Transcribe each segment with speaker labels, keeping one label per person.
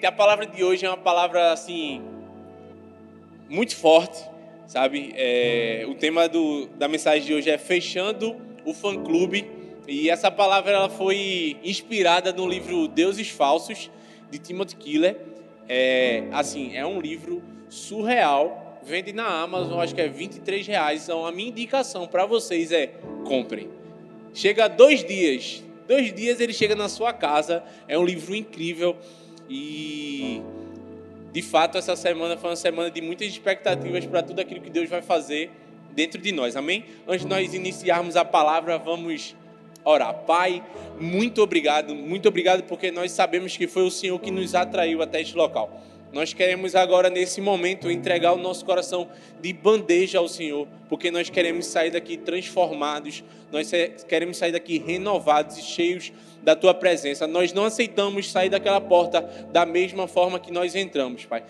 Speaker 1: A palavra de hoje é uma palavra assim muito forte, sabe? É, o tema do, da mensagem de hoje é fechando o fã clube e essa palavra ela foi inspirada no livro Deuses Falsos de Timothy Keller. É, assim, é um livro surreal, vende na Amazon, acho que é 23 reais. Então a minha indicação para vocês é comprem. Chega dois dias, dois dias ele chega na sua casa. É um livro incrível. E de fato essa semana foi uma semana de muitas expectativas para tudo aquilo que Deus vai fazer dentro de nós. Amém? Antes de nós iniciarmos a palavra, vamos orar. Pai, muito obrigado, muito obrigado porque nós sabemos que foi o Senhor que nos atraiu até este local. Nós queremos agora, nesse momento, entregar o nosso coração de bandeja ao Senhor, porque nós queremos sair daqui transformados, nós queremos sair daqui renovados e cheios da tua presença. Nós não aceitamos sair daquela porta da mesma forma que nós entramos, Pai.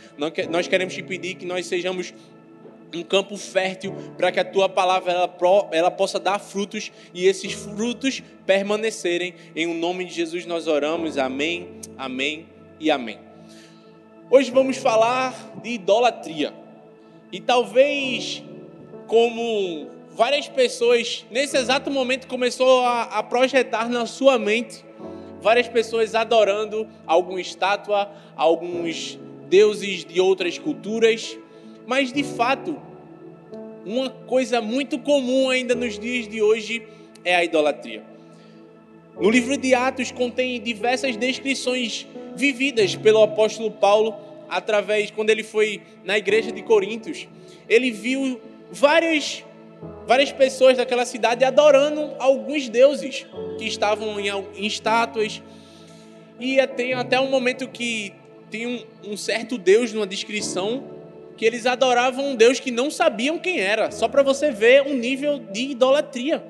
Speaker 1: Nós queremos te pedir que nós sejamos um campo fértil para que a tua palavra ela, ela possa dar frutos e esses frutos permanecerem. Em o nome de Jesus nós oramos. Amém, amém e amém. Hoje vamos falar de idolatria. E talvez como várias pessoas, nesse exato momento, começou a, a projetar na sua mente várias pessoas adorando alguma estátua, alguns deuses de outras culturas, mas de fato, uma coisa muito comum ainda nos dias de hoje é a idolatria. No livro de Atos contém diversas descrições vividas pelo apóstolo Paulo através quando ele foi na igreja de Coríntios. Ele viu várias várias pessoas daquela cidade adorando alguns deuses que estavam em, em estátuas. E tem até um momento que tem um, um certo deus numa descrição que eles adoravam um deus que não sabiam quem era, só para você ver um nível de idolatria.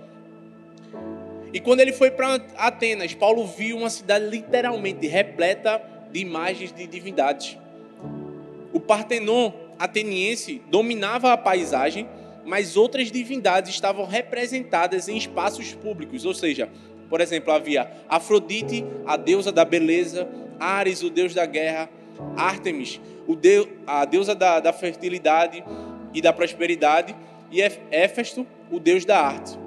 Speaker 1: E quando ele foi para Atenas, Paulo viu uma cidade literalmente repleta de imagens de divindades. O Partenon ateniense dominava a paisagem mas outras divindades estavam representadas em espaços públicos, ou seja, por exemplo, havia Afrodite, a deusa da beleza, Ares, o deus da guerra, Ártemis, o deus, a deusa da, da fertilidade e da prosperidade, e Éfesto, o deus da arte.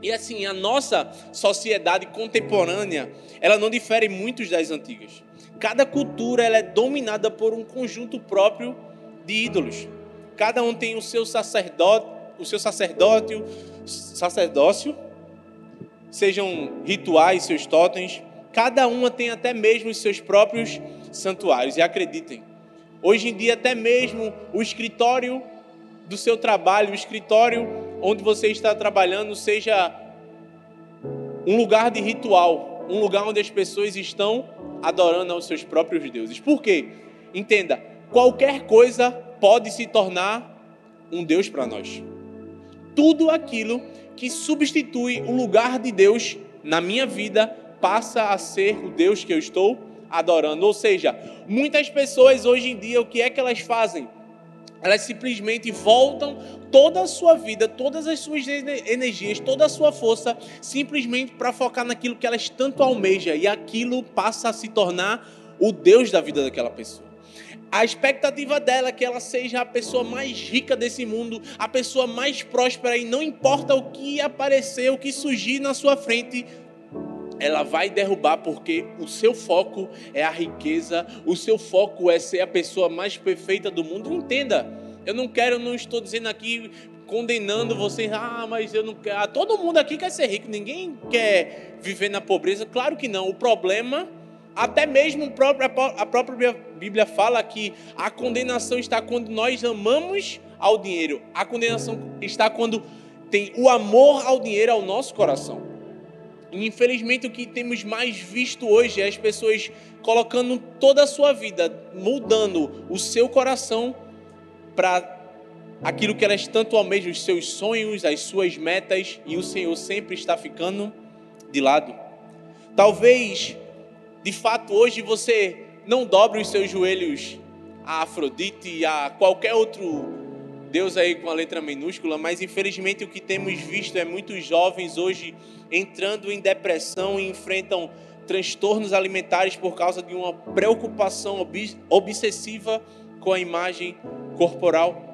Speaker 1: E assim, a nossa sociedade contemporânea, ela não difere muito das antigas. Cada cultura ela é dominada por um conjunto próprio de ídolos. Cada um tem o seu sacerdote, o seu sacerdócio, sacerdócio, sejam rituais, seus totens. Cada uma tem até mesmo os seus próprios santuários. E acreditem, hoje em dia até mesmo o escritório do seu trabalho, o escritório onde você está trabalhando, seja um lugar de ritual, um lugar onde as pessoas estão adorando aos seus próprios deuses. Por quê? Entenda, qualquer coisa pode se tornar um Deus para nós. Tudo aquilo que substitui o lugar de Deus na minha vida passa a ser o Deus que eu estou adorando. Ou seja, muitas pessoas hoje em dia, o que é que elas fazem? Elas simplesmente voltam toda a sua vida, todas as suas energias, toda a sua força, simplesmente para focar naquilo que elas tanto almejam, e aquilo passa a se tornar o Deus da vida daquela pessoa. A expectativa dela é que ela seja a pessoa mais rica desse mundo, a pessoa mais próspera, e não importa o que aparecer, o que surgir na sua frente, ela vai derrubar porque o seu foco é a riqueza, o seu foco é ser a pessoa mais perfeita do mundo. Entenda, eu não quero, não estou dizendo aqui condenando vocês, ah, mas eu não quero. Ah, todo mundo aqui quer ser rico, ninguém quer viver na pobreza. Claro que não. O problema até mesmo a própria Bíblia fala que a condenação está quando nós amamos ao dinheiro. A condenação está quando tem o amor ao dinheiro ao nosso coração. E infelizmente o que temos mais visto hoje é as pessoas colocando toda a sua vida, mudando o seu coração para aquilo que elas tanto almejam, os seus sonhos, as suas metas, e o Senhor sempre está ficando de lado. Talvez de fato hoje você não dobre os seus joelhos a Afrodite, a qualquer outro Deus aí com a letra minúscula, mas infelizmente o que temos visto é muitos jovens hoje entrando em depressão e enfrentam transtornos alimentares por causa de uma preocupação obsessiva com a imagem corporal.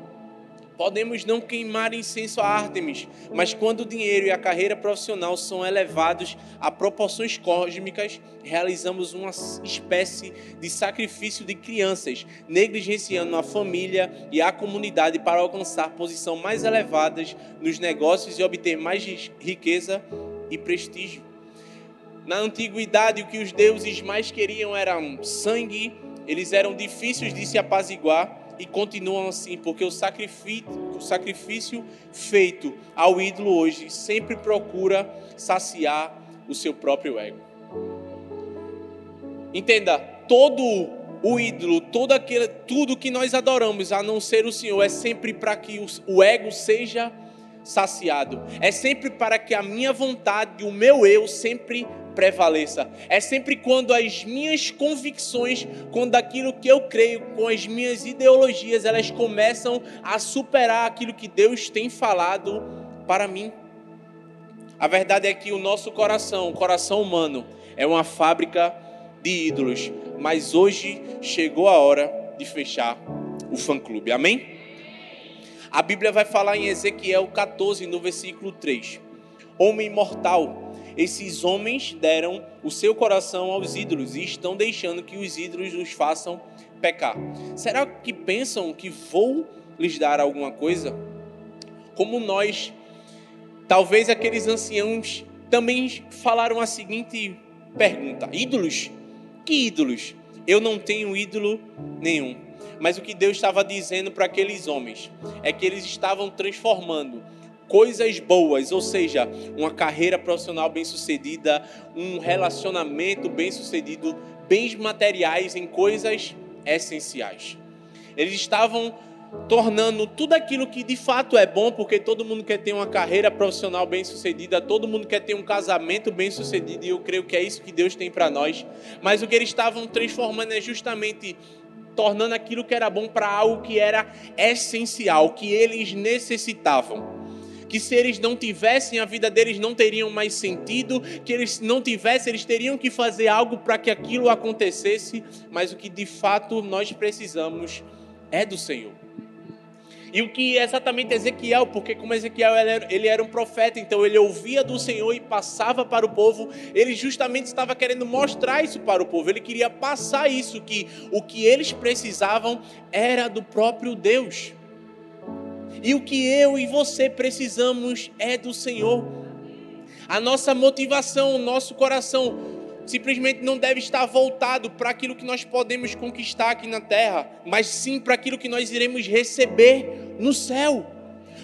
Speaker 1: Podemos não queimar incenso a Ártemis, mas quando o dinheiro e a carreira profissional são elevados a proporções cósmicas, realizamos uma espécie de sacrifício de crianças, negligenciando a família e a comunidade para alcançar posições mais elevadas nos negócios e obter mais riqueza e prestígio. Na antiguidade, o que os deuses mais queriam era sangue, eles eram difíceis de se apaziguar e continuam assim, porque o sacrifício, o sacrifício feito ao ídolo hoje sempre procura saciar o seu próprio ego. Entenda, todo o ídolo, todo aquele, tudo que nós adoramos, a não ser o Senhor, é sempre para que o ego seja saciado. É sempre para que a minha vontade, o meu eu sempre prevaleça. É sempre quando as minhas convicções, quando aquilo que eu creio, com as minhas ideologias, elas começam a superar aquilo que Deus tem falado para mim. A verdade é que o nosso coração, o coração humano, é uma fábrica de ídolos, mas hoje chegou a hora de fechar o fã-clube. Amém? A Bíblia vai falar em Ezequiel 14, no versículo 3. Homem mortal, esses homens deram o seu coração aos ídolos e estão deixando que os ídolos os façam pecar. Será que pensam que vou lhes dar alguma coisa? Como nós, talvez aqueles anciãos também falaram a seguinte pergunta: ídolos? Que ídolos? Eu não tenho ídolo nenhum. Mas o que Deus estava dizendo para aqueles homens é que eles estavam transformando coisas boas, ou seja, uma carreira profissional bem-sucedida, um relacionamento bem-sucedido, bens materiais em coisas essenciais. Eles estavam tornando tudo aquilo que de fato é bom, porque todo mundo quer ter uma carreira profissional bem-sucedida, todo mundo quer ter um casamento bem-sucedido, e eu creio que é isso que Deus tem para nós. Mas o que eles estavam transformando é justamente tornando aquilo que era bom para algo que era essencial, que eles necessitavam que se eles não tivessem, a vida deles não teriam mais sentido, que eles não tivessem, eles teriam que fazer algo para que aquilo acontecesse, mas o que de fato nós precisamos é do Senhor. E o que exatamente Ezequiel, porque como Ezequiel ele era, um profeta, então ele ouvia do Senhor e passava para o povo, ele justamente estava querendo mostrar isso para o povo, ele queria passar isso, que o que eles precisavam era do próprio Deus. E o que eu e você precisamos é do Senhor. A nossa motivação, o nosso coração, simplesmente não deve estar voltado para aquilo que nós podemos conquistar aqui na terra, mas sim para aquilo que nós iremos receber no céu.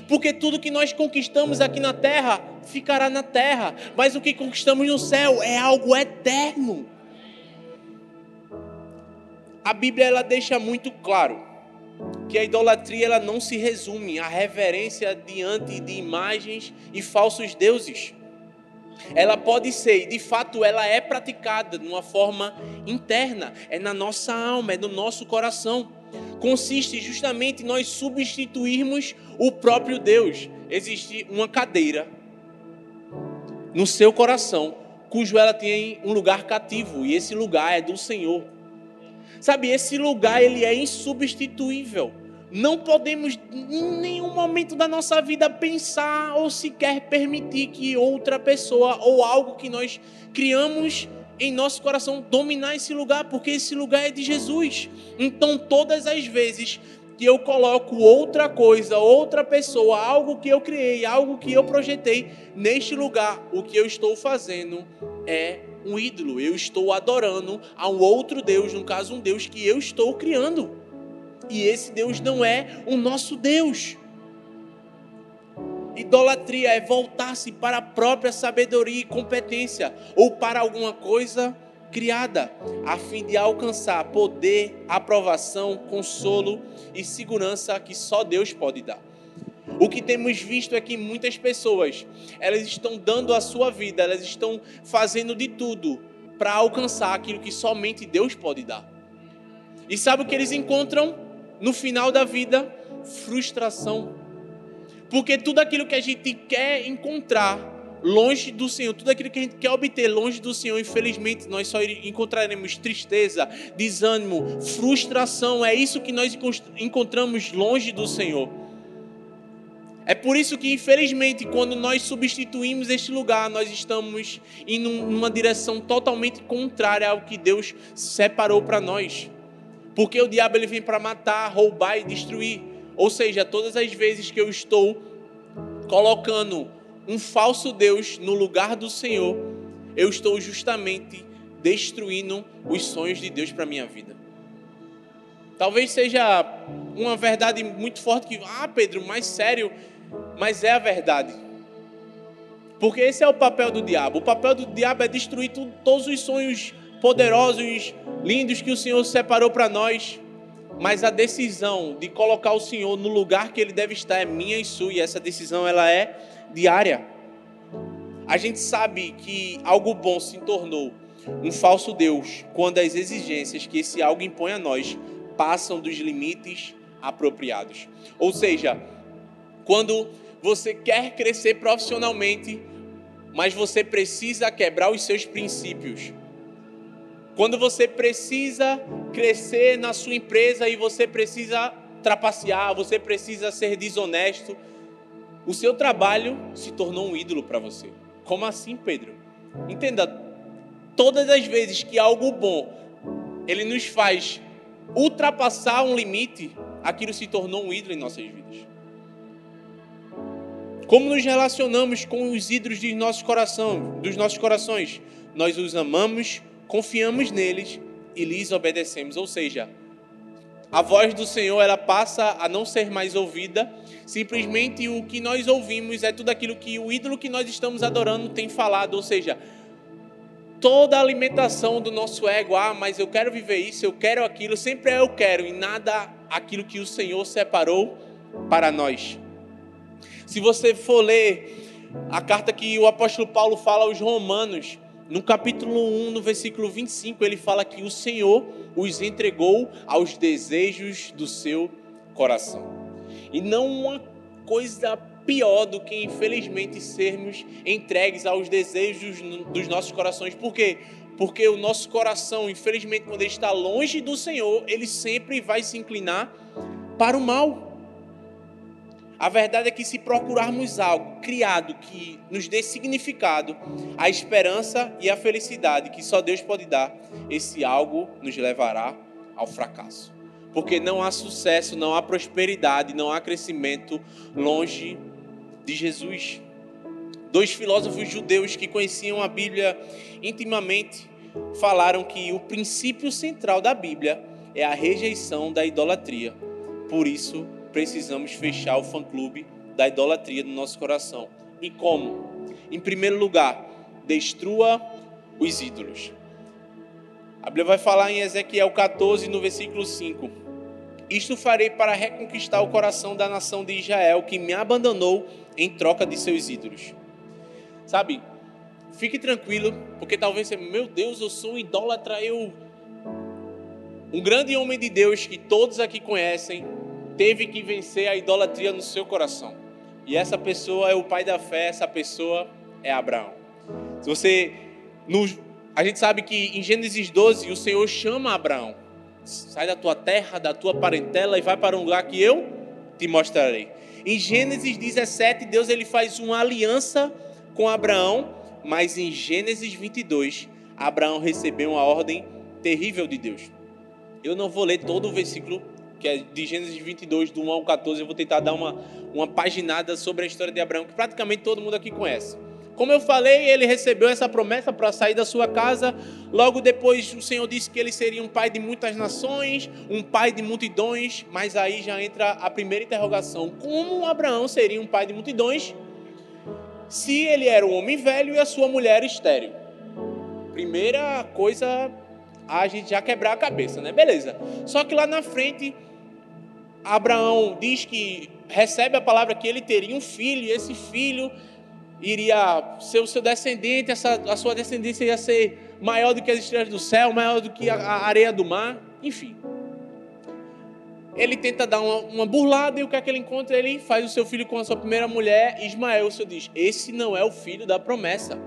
Speaker 1: Porque tudo que nós conquistamos aqui na terra ficará na terra, mas o que conquistamos no céu é algo eterno. A Bíblia ela deixa muito claro que a idolatria ela não se resume à reverência diante de imagens e falsos deuses. Ela pode ser, e de fato ela é praticada de uma forma interna, é na nossa alma, é no nosso coração. Consiste justamente em nós substituirmos o próprio Deus. Existe uma cadeira no seu coração, cujo ela tem um lugar cativo, e esse lugar é do Senhor. Sabe, esse lugar ele é insubstituível. Não podemos em nenhum momento da nossa vida pensar ou sequer permitir que outra pessoa ou algo que nós criamos em nosso coração dominar esse lugar, porque esse lugar é de Jesus. Então, todas as vezes que eu coloco outra coisa, outra pessoa, algo que eu criei, algo que eu projetei neste lugar, o que eu estou fazendo é um ídolo, eu estou adorando a um outro Deus, no caso, um Deus que eu estou criando. E esse Deus não é o nosso Deus. Idolatria é voltar-se para a própria sabedoria e competência, ou para alguma coisa criada, a fim de alcançar poder, aprovação, consolo e segurança que só Deus pode dar. O que temos visto é que muitas pessoas, elas estão dando a sua vida, elas estão fazendo de tudo para alcançar aquilo que somente Deus pode dar. E sabe o que eles encontram no final da vida? Frustração. Porque tudo aquilo que a gente quer encontrar longe do Senhor, tudo aquilo que a gente quer obter longe do Senhor, infelizmente, nós só encontraremos tristeza, desânimo, frustração. É isso que nós encontramos longe do Senhor. É por isso que, infelizmente, quando nós substituímos este lugar, nós estamos indo numa direção totalmente contrária ao que Deus separou para nós. Porque o diabo ele vem para matar, roubar e destruir. Ou seja, todas as vezes que eu estou colocando um falso Deus no lugar do Senhor, eu estou justamente destruindo os sonhos de Deus para minha vida. Talvez seja uma verdade muito forte que, ah, Pedro, mais sério, mas é a verdade. Porque esse é o papel do diabo. O papel do diabo é destruir tudo, todos os sonhos poderosos, lindos que o Senhor separou para nós. Mas a decisão de colocar o Senhor no lugar que ele deve estar é minha e sua, e essa decisão ela é diária. A gente sabe que algo bom se tornou um falso Deus quando as exigências que esse algo impõe a nós passam dos limites apropriados. Ou seja, quando você quer crescer profissionalmente, mas você precisa quebrar os seus princípios. Quando você precisa crescer na sua empresa e você precisa trapacear, você precisa ser desonesto, o seu trabalho se tornou um ídolo para você. Como assim, Pedro? Entenda, todas as vezes que algo bom ele nos faz ultrapassar um limite, aquilo se tornou um ídolo em nossas vidas. Como nos relacionamos com os ídolos de nosso coração, dos nossos corações? Nós os amamos, confiamos neles e lhes obedecemos. Ou seja, a voz do Senhor ela passa a não ser mais ouvida. Simplesmente o que nós ouvimos é tudo aquilo que o ídolo que nós estamos adorando tem falado. Ou seja, toda a alimentação do nosso ego, ah, mas eu quero viver isso, eu quero aquilo, sempre é eu quero e nada aquilo que o Senhor separou para nós. Se você for ler a carta que o apóstolo Paulo fala aos Romanos, no capítulo 1, no versículo 25, ele fala que o Senhor os entregou aos desejos do seu coração. E não uma coisa pior do que, infelizmente, sermos entregues aos desejos dos nossos corações. Por quê? Porque o nosso coração, infelizmente, quando ele está longe do Senhor, ele sempre vai se inclinar para o mal. A verdade é que se procurarmos algo criado que nos dê significado, a esperança e a felicidade que só Deus pode dar, esse algo nos levará ao fracasso. Porque não há sucesso, não há prosperidade, não há crescimento longe de Jesus. Dois filósofos judeus que conheciam a Bíblia intimamente falaram que o princípio central da Bíblia é a rejeição da idolatria. Por isso, precisamos fechar o fã-clube da idolatria no nosso coração. E como? Em primeiro lugar, destrua os ídolos. A Bíblia vai falar em Ezequiel 14, no versículo 5. Isto farei para reconquistar o coração da nação de Israel, que me abandonou em troca de seus ídolos. Sabe, fique tranquilo, porque talvez você, meu Deus, eu sou um idólatra, eu. Um grande homem de Deus que todos aqui conhecem, teve que vencer a idolatria no seu coração. E essa pessoa é o pai da fé, essa pessoa é Abraão. Se você no, a gente sabe que em Gênesis 12 o Senhor chama Abraão. Sai da tua terra, da tua parentela e vai para um lugar que eu te mostrarei. Em Gênesis 17, Deus ele faz uma aliança com Abraão, mas em Gênesis 22, Abraão recebeu uma ordem terrível de Deus. Eu não vou ler todo o versículo que é de Gênesis 22, do 1 ao 14. Eu vou tentar dar uma, uma paginada sobre a história de Abraão, que praticamente todo mundo aqui conhece. Como eu falei, ele recebeu essa promessa para sair da sua casa. Logo depois, o Senhor disse que ele seria um pai de muitas nações, um pai de multidões. Mas aí já entra a primeira interrogação: como Abraão seria um pai de multidões se ele era um homem velho e a sua mulher estéril? Primeira coisa a gente já quebrar a cabeça, né? Beleza. Só que lá na frente Abraão diz que recebe a palavra que ele teria um filho, e esse filho iria ser o seu descendente, essa, a sua descendência ia ser maior do que as estrelas do céu, maior do que a, a areia do mar, enfim. ele tenta dar uma, uma, burlada e o que é que ele encontra? Ele faz o seu filho com a sua primeira mulher, Ismael. O Senhor diz: Esse não é o filho da promessa.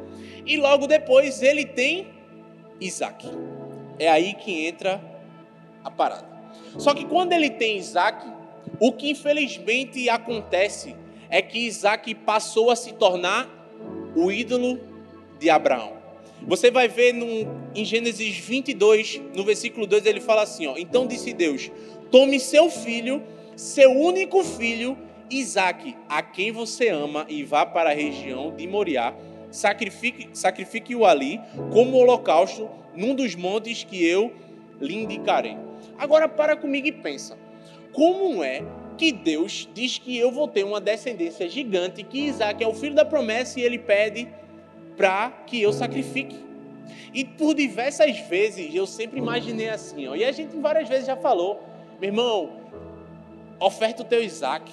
Speaker 1: E logo depois ele tem Isaac. É aí que entra a parada. Só que quando ele tem Isaac, o que infelizmente acontece é que Isaac passou a se tornar o ídolo de Abraão. Você vai ver no, em Gênesis 22, no versículo 2, ele fala assim: ó, Então disse Deus: Tome seu filho, seu único filho, Isaque, a quem você ama, e vá para a região de Moriá. Sacrifique-o sacrifique ali como holocausto num dos montes que eu lhe indicarei. Agora para comigo e pensa. Como é que Deus diz que eu vou ter uma descendência gigante, que Isaac é o filho da promessa e ele pede para que eu sacrifique? E por diversas vezes eu sempre imaginei assim, ó, e a gente várias vezes já falou, meu irmão, oferta o teu Isaac,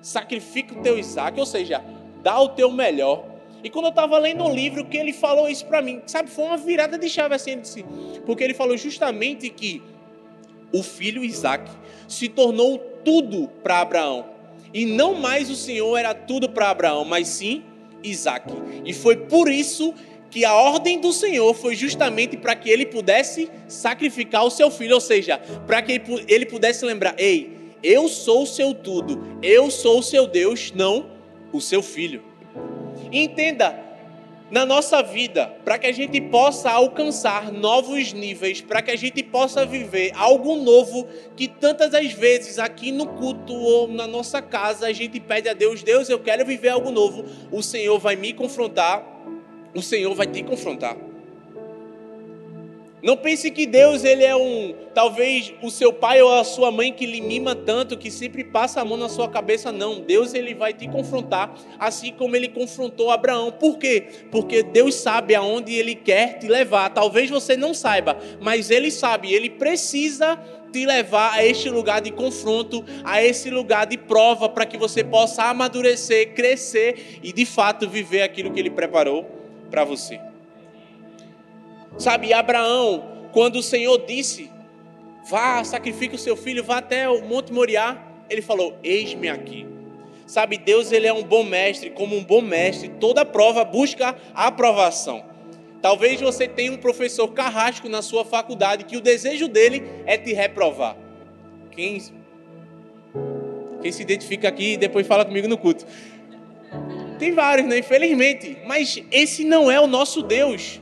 Speaker 1: sacrifica o teu Isaac, ou seja, dá o teu melhor. E quando eu estava lendo um livro que ele falou isso para mim, sabe, foi uma virada de chave assim, disse, porque ele falou justamente que o filho Isaac se tornou tudo para Abraão. E não mais o Senhor era tudo para Abraão, mas sim Isaac. E foi por isso que a ordem do Senhor foi justamente para que ele pudesse sacrificar o seu filho, ou seja, para que ele pudesse lembrar: ei, eu sou o seu tudo, eu sou o seu Deus, não o seu filho. Entenda, na nossa vida, para que a gente possa alcançar novos níveis, para que a gente possa viver algo novo que tantas as vezes aqui no culto ou na nossa casa a gente pede a Deus: Deus, eu quero viver algo novo. O Senhor vai me confrontar o Senhor vai te confrontar. Não pense que Deus ele é um, talvez o seu pai ou a sua mãe que lhe mima tanto, que sempre passa a mão na sua cabeça, não. Deus ele vai te confrontar, assim como ele confrontou Abraão. Por quê? Porque Deus sabe aonde ele quer te levar. Talvez você não saiba, mas ele sabe, ele precisa te levar a este lugar de confronto, a esse lugar de prova para que você possa amadurecer, crescer e de fato viver aquilo que ele preparou para você. Sabe, Abraão, quando o Senhor disse: Vá, sacrifique o seu filho, vá até o Monte Moriá, ele falou: Eis-me aqui. Sabe, Deus ele é um bom mestre, como um bom mestre, toda prova busca aprovação. Talvez você tenha um professor carrasco na sua faculdade que o desejo dele é te reprovar. Quem, quem se identifica aqui depois fala comigo no culto. Tem vários, né? Infelizmente. Mas esse não é o nosso Deus.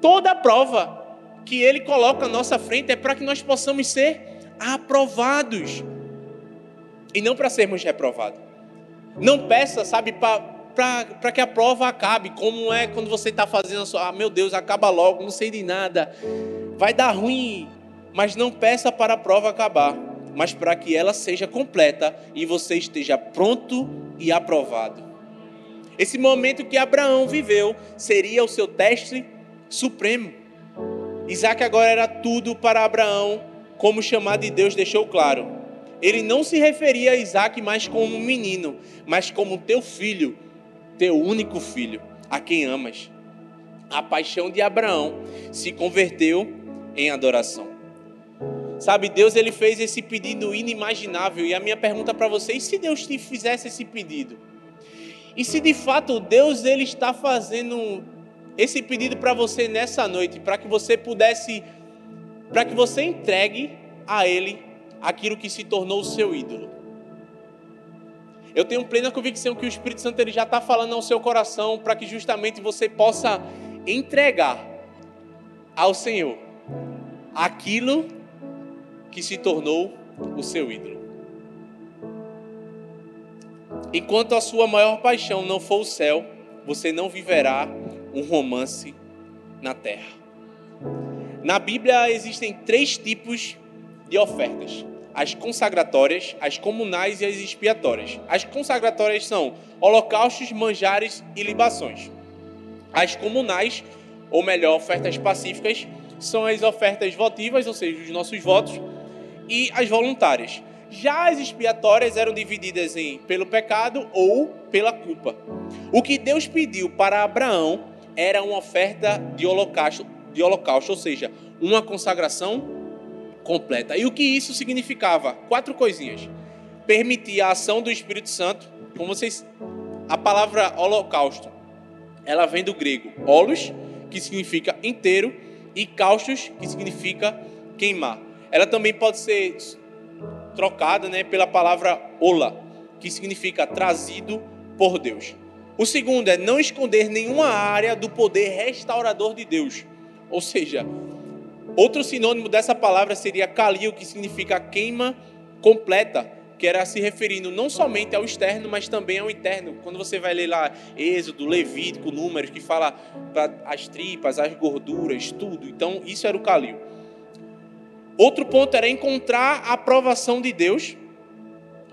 Speaker 1: Toda prova que Ele coloca à nossa frente é para que nós possamos ser aprovados. E não para sermos reprovados. Não peça, sabe, para que a prova acabe. Como é quando você está fazendo a sua. Ah, meu Deus, acaba logo, não sei de nada. Vai dar ruim. Mas não peça para a prova acabar. Mas para que ela seja completa e você esteja pronto e aprovado. Esse momento que Abraão viveu seria o seu teste supremo. Isaac agora era tudo para Abraão, como chamado de Deus deixou claro. Ele não se referia a Isaac mais como um menino, mas como teu filho, teu único filho, a quem amas. A paixão de Abraão se converteu em adoração. Sabe, Deus ele fez esse pedido inimaginável e a minha pergunta para vocês, se Deus te fizesse esse pedido, e se de fato Deus ele está fazendo esse pedido para você nessa noite, para que você pudesse, para que você entregue a Ele aquilo que se tornou o seu ídolo. Eu tenho plena convicção que o Espírito Santo ele já está falando ao seu coração para que justamente você possa entregar ao Senhor aquilo que se tornou o seu ídolo. Enquanto a sua maior paixão não for o céu, você não viverá um romance na terra. Na Bíblia existem três tipos de ofertas: as consagratórias, as comunais e as expiatórias. As consagratórias são holocaustos, manjares e libações. As comunais, ou melhor, ofertas pacíficas, são as ofertas votivas, ou seja, os nossos votos, e as voluntárias. Já as expiatórias eram divididas em pelo pecado ou pela culpa. O que Deus pediu para Abraão era uma oferta de holocausto, de holocausto, ou seja, uma consagração completa. E o que isso significava? Quatro coisinhas. Permitir a ação do Espírito Santo, como vocês a palavra holocausto, ela vem do grego holos, que significa inteiro, e caustos, que significa queimar. Ela também pode ser trocada né, pela palavra ola, que significa trazido por Deus. O segundo é não esconder nenhuma área do poder restaurador de Deus. Ou seja, outro sinônimo dessa palavra seria kalil, que significa queima completa que era se referindo não somente ao externo, mas também ao interno. Quando você vai ler lá Êxodo, Levítico, Números, que fala para as tripas, as gorduras, tudo. Então, isso era o calil. Outro ponto era encontrar a aprovação de Deus.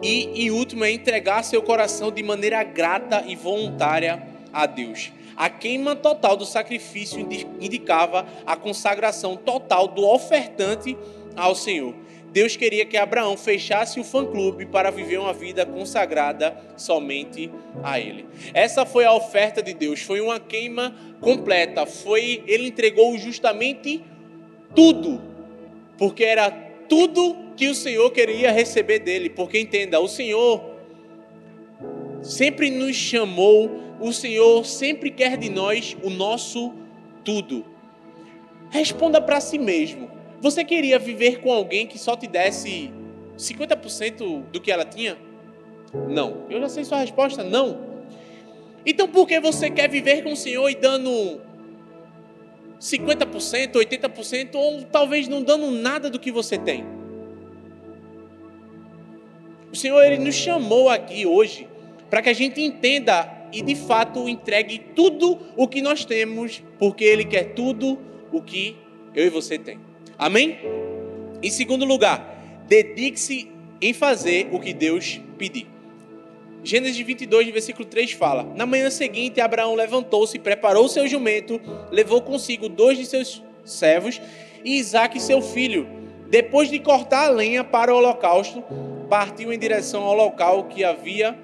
Speaker 1: E, em último, é entregar seu coração de maneira grata e voluntária a Deus. A queima total do sacrifício indicava a consagração total do ofertante ao Senhor. Deus queria que Abraão fechasse o fã-clube para viver uma vida consagrada somente a Ele. Essa foi a oferta de Deus, foi uma queima completa, foi ele entregou justamente tudo, porque era tudo que o Senhor queria receber dele, porque entenda, o Senhor sempre nos chamou, o Senhor sempre quer de nós o nosso tudo. Responda para si mesmo. Você queria viver com alguém que só te desse 50% do que ela tinha? Não. Eu já sei sua resposta: não. Então por que você quer viver com o Senhor e dando 50%, 80% ou talvez não dando nada do que você tem? O Senhor ele nos chamou aqui hoje para que a gente entenda e de fato entregue tudo o que nós temos, porque Ele quer tudo o que eu e você tem. Amém? Em segundo lugar, dedique-se em fazer o que Deus pedir. Gênesis 22, versículo 3 fala: Na manhã seguinte, Abraão levantou-se, preparou seu jumento, levou consigo dois de seus servos e Isaque, seu filho. Depois de cortar a lenha para o holocausto, partiu em direção ao local que havia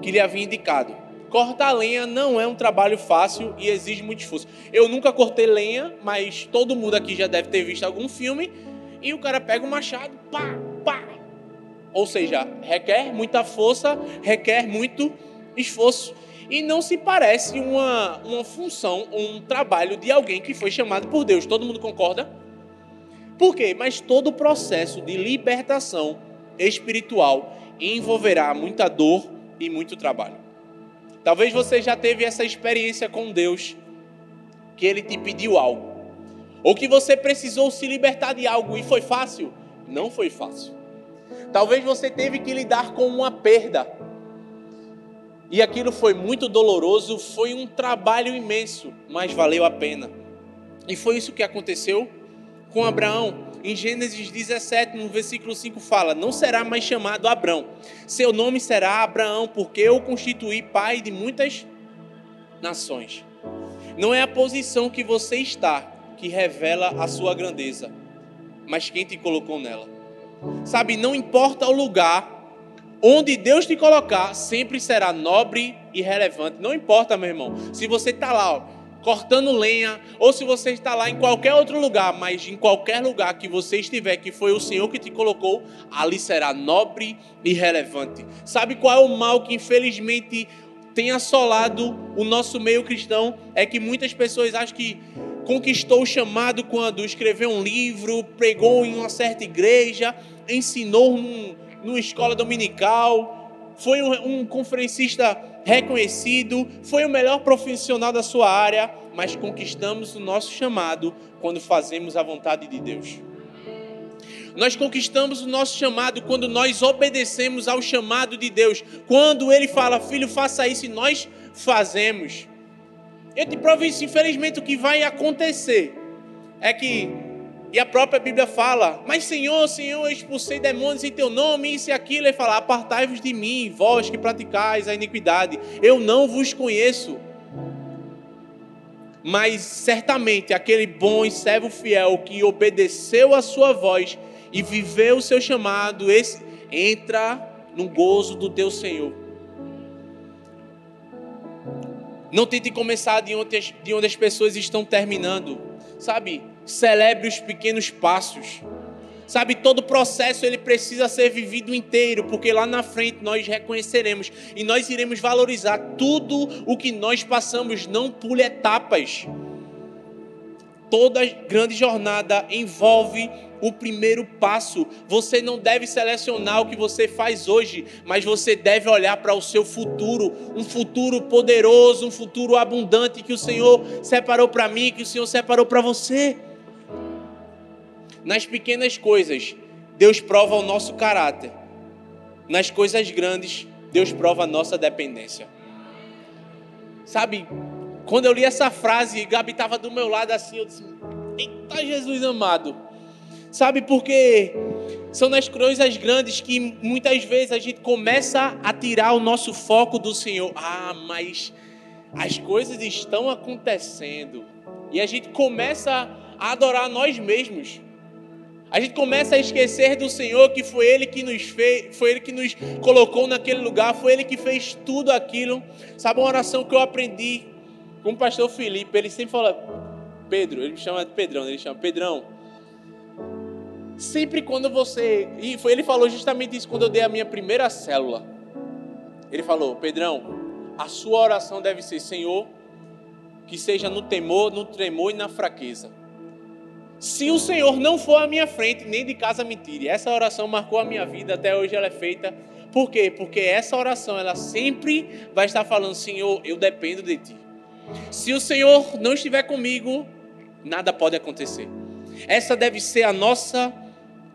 Speaker 1: que lhe havia indicado. Cortar lenha não é um trabalho fácil e exige muito esforço. Eu nunca cortei lenha, mas todo mundo aqui já deve ter visto algum filme e o cara pega o machado, pá, pá. Ou seja, requer muita força, requer muito esforço. E não se parece uma, uma função, um trabalho de alguém que foi chamado por Deus. Todo mundo concorda? Por quê? Mas todo o processo de libertação espiritual envolverá muita dor e muito trabalho. Talvez você já teve essa experiência com Deus, que Ele te pediu algo, ou que você precisou se libertar de algo e foi fácil? Não foi fácil. Talvez você teve que lidar com uma perda, e aquilo foi muito doloroso, foi um trabalho imenso, mas valeu a pena. E foi isso que aconteceu com Abraão. Em Gênesis 17, no versículo 5, fala: Não será mais chamado Abrão, seu nome será Abraão, porque eu constituí pai de muitas nações. Não é a posição que você está que revela a sua grandeza, mas quem te colocou nela. Sabe, não importa o lugar onde Deus te colocar, sempre será nobre e relevante. Não importa, meu irmão. Se você está lá, ó, cortando lenha, ou se você está lá em qualquer outro lugar, mas em qualquer lugar que você estiver, que foi o Senhor que te colocou, ali será nobre e relevante. Sabe qual é o mal que infelizmente tem assolado o nosso meio cristão? É que muitas pessoas acham que conquistou o chamado quando escreveu um livro, pregou em uma certa igreja, ensinou num, numa escola dominical, foi um, um conferencista reconhecido, foi o melhor profissional da sua área, mas conquistamos o nosso chamado quando fazemos a vontade de Deus. Nós conquistamos o nosso chamado quando nós obedecemos ao chamado de Deus. Quando Ele fala, filho, faça isso, e nós fazemos. Eu te provo isso, infelizmente, o que vai acontecer é que e a própria Bíblia fala: Mas Senhor, Senhor, eu expulsei demônios em teu nome, isso e aquilo. Ele fala: Apartai-vos de mim, vós que praticais a iniquidade, eu não vos conheço. Mas certamente aquele bom e servo fiel que obedeceu a sua voz e viveu o seu chamado, esse entra no gozo do teu Senhor. Não tente começar de onde, de onde as pessoas estão terminando, sabe? Celebre os pequenos passos. Sabe, todo processo ele precisa ser vivido inteiro, porque lá na frente nós reconheceremos e nós iremos valorizar tudo o que nós passamos, não pule etapas. Toda grande jornada envolve o primeiro passo. Você não deve selecionar o que você faz hoje, mas você deve olhar para o seu futuro, um futuro poderoso, um futuro abundante que o Senhor separou para mim, que o Senhor separou para você. Nas pequenas coisas, Deus prova o nosso caráter. Nas coisas grandes, Deus prova a nossa dependência. Sabe, quando eu li essa frase, Gabi estava do meu lado assim, eu disse: Eita Jesus amado. Sabe, porque são nas coisas grandes que muitas vezes a gente começa a tirar o nosso foco do Senhor. Ah, mas as coisas estão acontecendo. E a gente começa a adorar nós mesmos. A gente começa a esquecer do Senhor que foi Ele que nos fez, foi Ele que nos colocou naquele lugar, foi Ele que fez tudo aquilo. Sabe uma oração que eu aprendi com o pastor Felipe? Ele sempre fala, Pedro, ele me chama de Pedrão, ele chama Pedrão. Sempre quando você. E foi, ele falou justamente isso quando eu dei a minha primeira célula. Ele falou, Pedrão, a sua oração deve ser, Senhor, que seja no temor, no tremor e na fraqueza se o Senhor não for à minha frente, nem de casa me tire. Essa oração marcou a minha vida, até hoje ela é feita. Por quê? Porque essa oração, ela sempre vai estar falando: Senhor, eu dependo de ti. Se o Senhor não estiver comigo, nada pode acontecer. Essa deve ser a nossa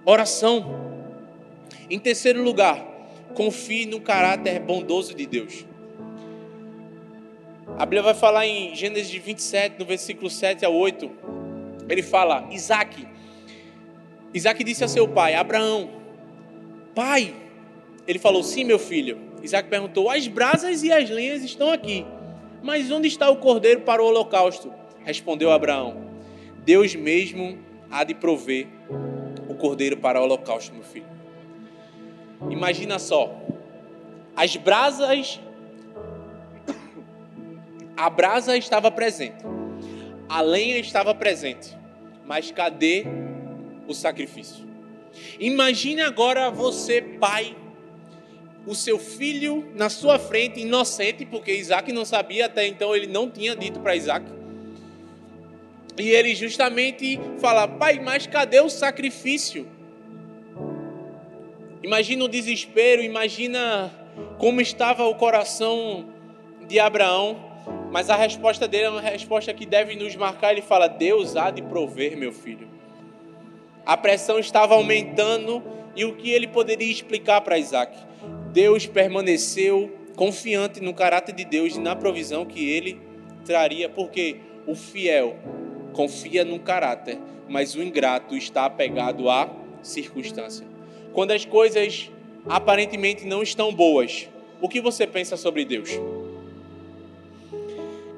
Speaker 1: oração. Em terceiro lugar, confie no caráter bondoso de Deus. A Bíblia vai falar em Gênesis 27, no versículo 7 a 8 ele fala: Isaac. Isaac disse a seu pai, Abraão, pai. Ele falou: Sim, meu filho. Isaac perguntou: As brasas e as lenhas estão aqui, mas onde está o cordeiro para o holocausto? Respondeu Abraão: Deus mesmo há de prover o cordeiro para o holocausto, meu filho. Imagina só, as brasas, a brasa estava presente, a lenha estava presente, mas cadê o sacrifício? Imagine agora você, pai, o seu filho na sua frente, inocente, porque Isaac não sabia até então, ele não tinha dito para Isaac. E ele justamente fala: Pai, mas cadê o sacrifício? Imagina o desespero, imagina como estava o coração de Abraão. Mas a resposta dele é uma resposta que deve nos marcar. Ele fala: Deus há de prover, meu filho. A pressão estava aumentando e o que ele poderia explicar para Isaac? Deus permaneceu confiante no caráter de Deus e na provisão que ele traria, porque o fiel confia no caráter, mas o ingrato está apegado à circunstância. Quando as coisas aparentemente não estão boas, o que você pensa sobre Deus?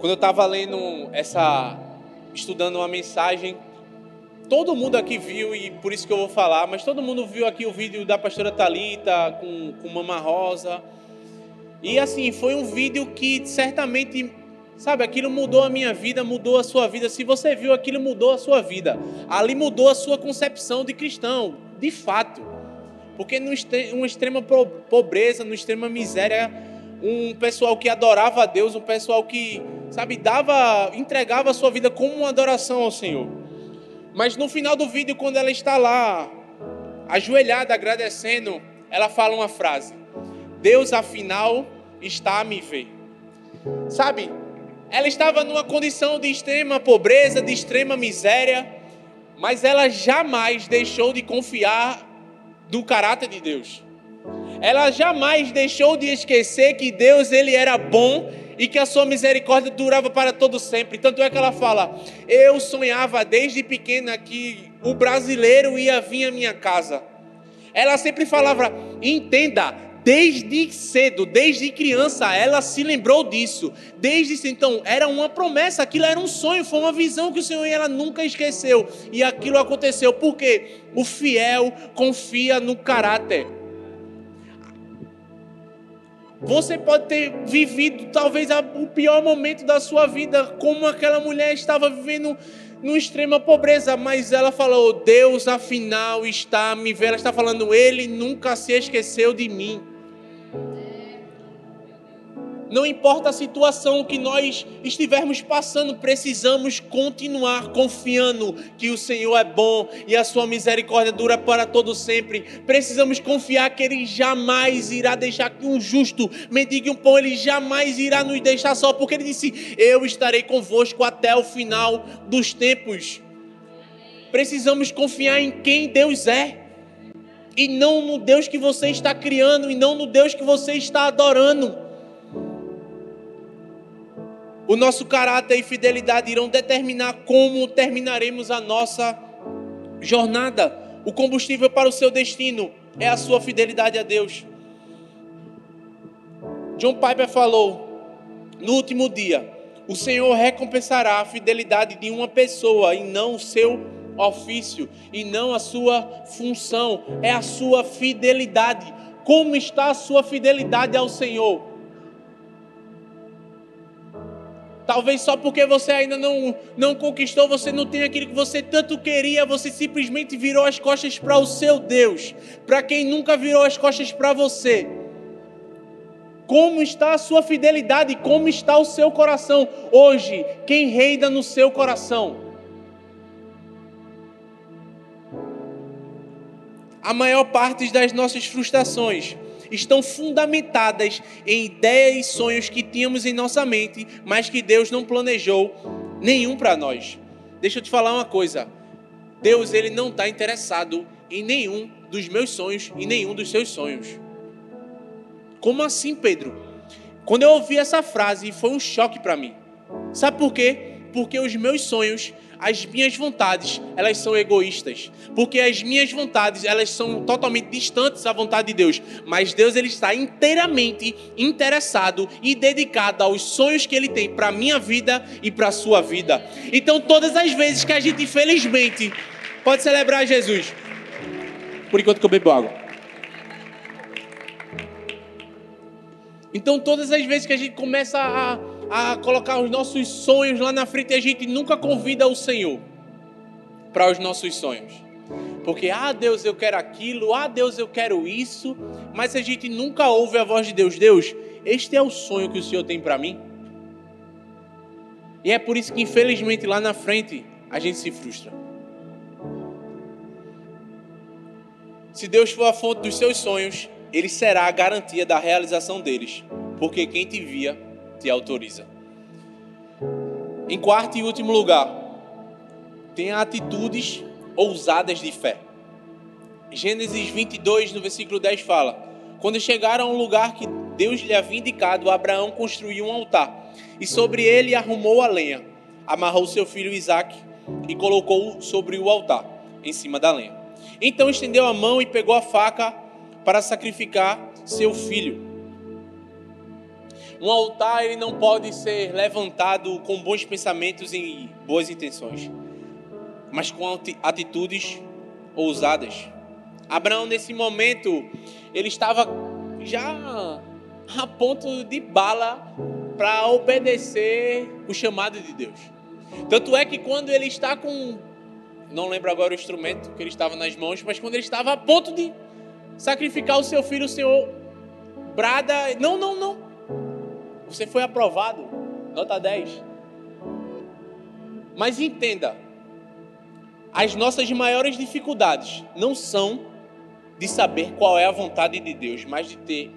Speaker 1: Quando eu estava lendo essa, estudando uma mensagem, todo mundo aqui viu, e por isso que eu vou falar, mas todo mundo viu aqui o vídeo da pastora Talita com, com Mama Rosa. E assim, foi um vídeo que certamente, sabe, aquilo mudou a minha vida, mudou a sua vida. Se você viu, aquilo mudou a sua vida. Ali mudou a sua concepção de cristão, de fato. Porque numa extrema pobreza, numa extrema miséria, um pessoal que adorava a Deus, um pessoal que sabe, dava, entregava a sua vida como uma adoração ao Senhor. Mas no final do vídeo, quando ela está lá, ajoelhada, agradecendo, ela fala uma frase: Deus, afinal, está a me ver. Sabe, ela estava numa condição de extrema pobreza, de extrema miséria, mas ela jamais deixou de confiar do caráter de Deus. Ela jamais deixou de esquecer que Deus ele era bom e que a sua misericórdia durava para todo sempre. Tanto é que ela fala: Eu sonhava desde pequena que o brasileiro ia vir à minha casa. Ela sempre falava: Entenda, desde cedo, desde criança, ela se lembrou disso. Desde então, era uma promessa, aquilo era um sonho, foi uma visão que o Senhor e ela nunca esqueceu. E aquilo aconteceu porque o fiel confia no caráter. Você pode ter vivido talvez o pior momento da sua vida, como aquela mulher estava vivendo numa extrema pobreza, mas ela falou: Deus afinal está me vendo. Ela está falando: Ele nunca se esqueceu de mim. Não importa a situação que nós estivermos passando, precisamos continuar confiando que o Senhor é bom e a sua misericórdia dura para todo sempre. Precisamos confiar que ele jamais irá deixar que um justo mendigue um pão, ele jamais irá nos deixar só, porque ele disse: "Eu estarei convosco até o final dos tempos". Precisamos confiar em quem Deus é. E não no Deus que você está criando, e não no Deus que você está adorando. O nosso caráter e fidelidade irão determinar como terminaremos a nossa jornada. O combustível para o seu destino é a sua fidelidade a Deus. John Piper falou: no último dia, o Senhor recompensará a fidelidade de uma pessoa e não o seu ofício, e não a sua função, é a sua fidelidade. Como está a sua fidelidade ao Senhor? Talvez só porque você ainda não, não conquistou, você não tem aquilo que você tanto queria, você simplesmente virou as costas para o seu Deus. Para quem nunca virou as costas para você. Como está a sua fidelidade? Como está o seu coração? Hoje, quem reina no seu coração? A maior parte das nossas frustrações estão fundamentadas em ideias e sonhos que tínhamos em nossa mente, mas que Deus não planejou nenhum para nós. Deixa eu te falar uma coisa. Deus ele não está interessado em nenhum dos meus sonhos e nenhum dos seus sonhos. Como assim, Pedro? Quando eu ouvi essa frase, foi um choque para mim. Sabe por quê? Porque os meus sonhos as minhas vontades, elas são egoístas, porque as minhas vontades, elas são totalmente distantes da vontade de Deus, mas Deus ele está inteiramente interessado e dedicado aos sonhos que ele tem para a minha vida e para a sua vida. Então, todas as vezes que a gente infelizmente pode celebrar Jesus, por enquanto que eu bebo água. Então, todas as vezes que a gente começa a a colocar os nossos sonhos lá na frente e a gente nunca convida o Senhor para os nossos sonhos. Porque, ah, Deus, eu quero aquilo, ah, Deus, eu quero isso, mas a gente nunca ouve a voz de Deus. Deus, este é o sonho que o Senhor tem para mim. E é por isso que, infelizmente, lá na frente, a gente se frustra. Se Deus for a fonte dos seus sonhos, Ele será a garantia da realização deles. Porque quem te via te autoriza. Em quarto e último lugar, tenha atitudes ousadas de fé. Gênesis 22, no versículo 10 fala: Quando chegaram a um lugar que Deus lhe havia indicado, Abraão construiu um altar e sobre ele arrumou a lenha, amarrou seu filho Isaque e colocou sobre o altar, em cima da lenha. Então estendeu a mão e pegou a faca para sacrificar seu filho. Um altar ele não pode ser levantado com bons pensamentos e boas intenções, mas com atitudes ousadas. Abraão nesse momento ele estava já a ponto de bala para obedecer o chamado de Deus. Tanto é que quando ele está com não lembro agora o instrumento que ele estava nas mãos, mas quando ele estava a ponto de sacrificar o seu filho, o Senhor brada, não, não, não. Você foi aprovado, nota 10. Mas entenda, as nossas maiores dificuldades não são de saber qual é a vontade de Deus, mas de ter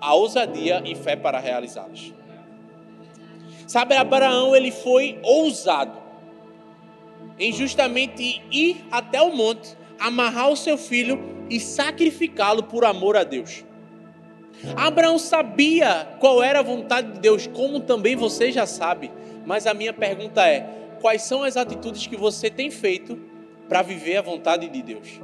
Speaker 1: a ousadia e fé para realizá-las. Sabe, Abraão, ele foi ousado em justamente ir até o monte, amarrar o seu filho e sacrificá-lo por amor a Deus. Abraão sabia qual era a vontade de Deus, como também você já sabe. Mas a minha pergunta é: quais são as atitudes que você tem feito para viver a vontade de Deus?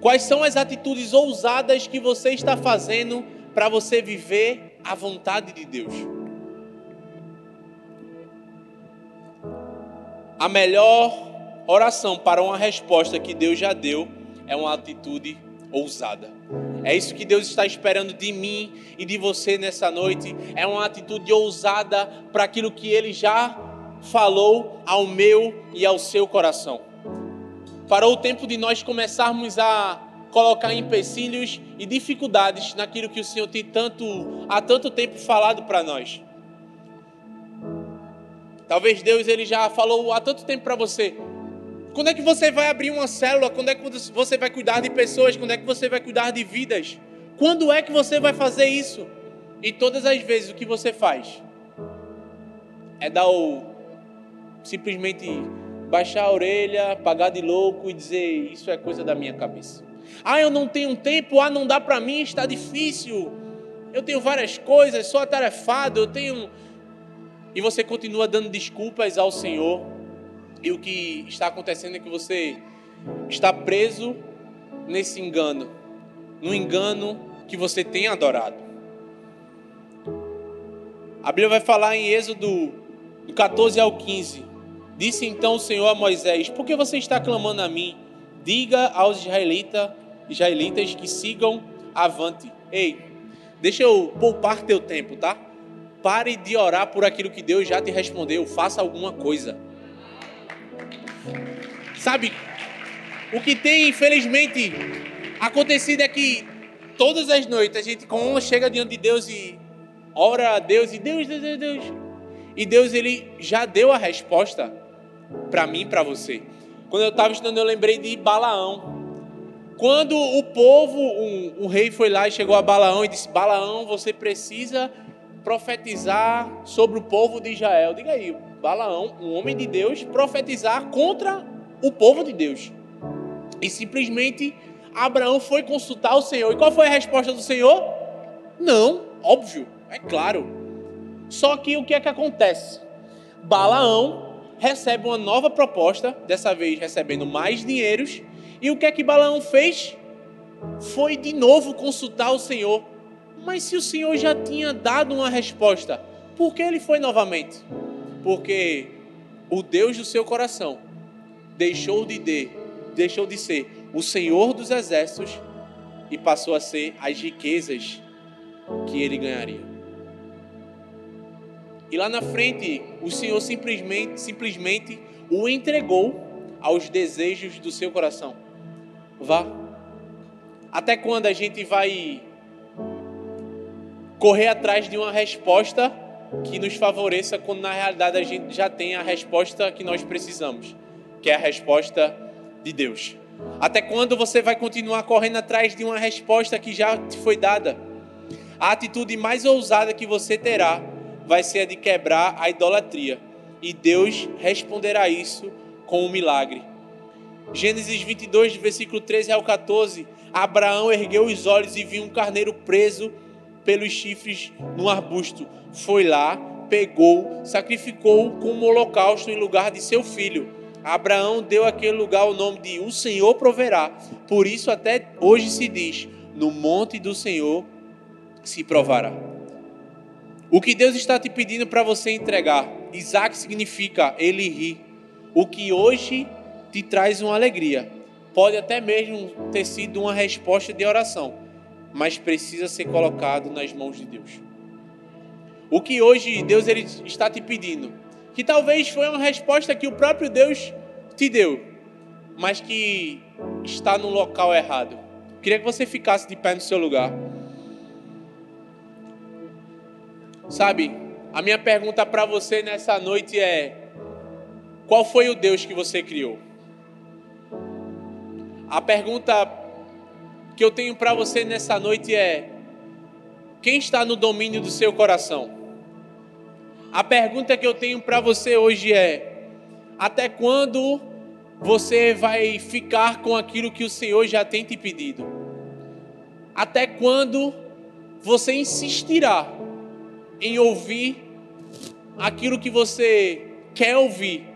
Speaker 1: Quais são as atitudes ousadas que você está fazendo para você viver a vontade de Deus? A melhor oração para uma resposta que Deus já deu é uma atitude ousada. É isso que Deus está esperando de mim e de você nessa noite. É uma atitude ousada para aquilo que Ele já falou ao meu e ao seu coração. Parou o tempo de nós começarmos a colocar empecilhos e dificuldades naquilo que o Senhor tem tanto há tanto tempo falado para nós. Talvez Deus ele já falou há tanto tempo para você. Quando é que você vai abrir uma célula? Quando é que você vai cuidar de pessoas? Quando é que você vai cuidar de vidas? Quando é que você vai fazer isso? E todas as vezes o que você faz é dar o simplesmente baixar a orelha, pagar de louco e dizer isso é coisa da minha cabeça. Ah, eu não tenho tempo, ah, não dá para mim, está difícil. Eu tenho várias coisas, sou atarefado, eu tenho. E você continua dando desculpas ao Senhor. E o que está acontecendo é que você está preso nesse engano, no engano que você tem adorado. A Bíblia vai falar em Êxodo do 14 ao 15. Disse então o Senhor a Moisés: Por que você está clamando a mim? Diga aos israelitas, israelitas que sigam avante. Ei, deixa eu poupar teu tempo, tá? Pare de orar por aquilo que Deus já te respondeu. Faça alguma coisa. Sabe, o que tem, infelizmente, acontecido é que todas as noites a gente, quando chega diante de Deus e ora a Deus, e Deus, Deus, Deus, Deus. E Deus, ele já deu a resposta para mim, para você. Quando eu estava estudando, eu lembrei de Balaão. Quando o povo, um, um, rei foi lá e chegou a Balaão e disse: Balaão, você precisa profetizar sobre o povo de Israel. Diga aí, Balaão, um homem de Deus, profetizar contra o povo de Deus. E simplesmente Abraão foi consultar o Senhor. E qual foi a resposta do Senhor? Não, óbvio, é claro. Só que o que é que acontece? Balaão recebe uma nova proposta, dessa vez recebendo mais dinheiros. E o que é que Balaão fez? Foi de novo consultar o Senhor. Mas se o Senhor já tinha dado uma resposta, por que ele foi novamente? Porque o Deus do seu coração deixou de, de, deixou de ser o Senhor dos exércitos e passou a ser as riquezas que ele ganharia. E lá na frente, o Senhor simplesmente, simplesmente o entregou aos desejos do seu coração. Vá. Até quando a gente vai correr atrás de uma resposta que nos favoreça, quando na realidade a gente já tem a resposta que nós precisamos, que é a resposta de Deus? Até quando você vai continuar correndo atrás de uma resposta que já te foi dada? A atitude mais ousada que você terá vai ser a de quebrar a idolatria. E Deus responderá isso com um milagre. Gênesis 22, versículo 13 ao 14. Abraão ergueu os olhos e viu um carneiro preso pelos chifres no arbusto. Foi lá, pegou, sacrificou como holocausto em lugar de seu filho. Abraão deu àquele lugar o nome de O Senhor proverá. Por isso até hoje se diz: No monte do Senhor se provará. O que Deus está te pedindo para você entregar, Isaac significa ele ri. O que hoje te traz uma alegria, pode até mesmo ter sido uma resposta de oração, mas precisa ser colocado nas mãos de Deus. O que hoje Deus ele está te pedindo, que talvez foi uma resposta que o próprio Deus te deu, mas que está no local errado. Queria que você ficasse de pé no seu lugar. Sabe, a minha pergunta para você nessa noite é: qual foi o Deus que você criou? A pergunta que eu tenho para você nessa noite é: quem está no domínio do seu coração? A pergunta que eu tenho para você hoje é: até quando você vai ficar com aquilo que o Senhor já tem te pedido? Até quando você insistirá em ouvir aquilo que você quer ouvir,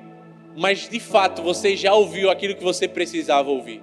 Speaker 1: mas de fato você já ouviu aquilo que você precisava ouvir.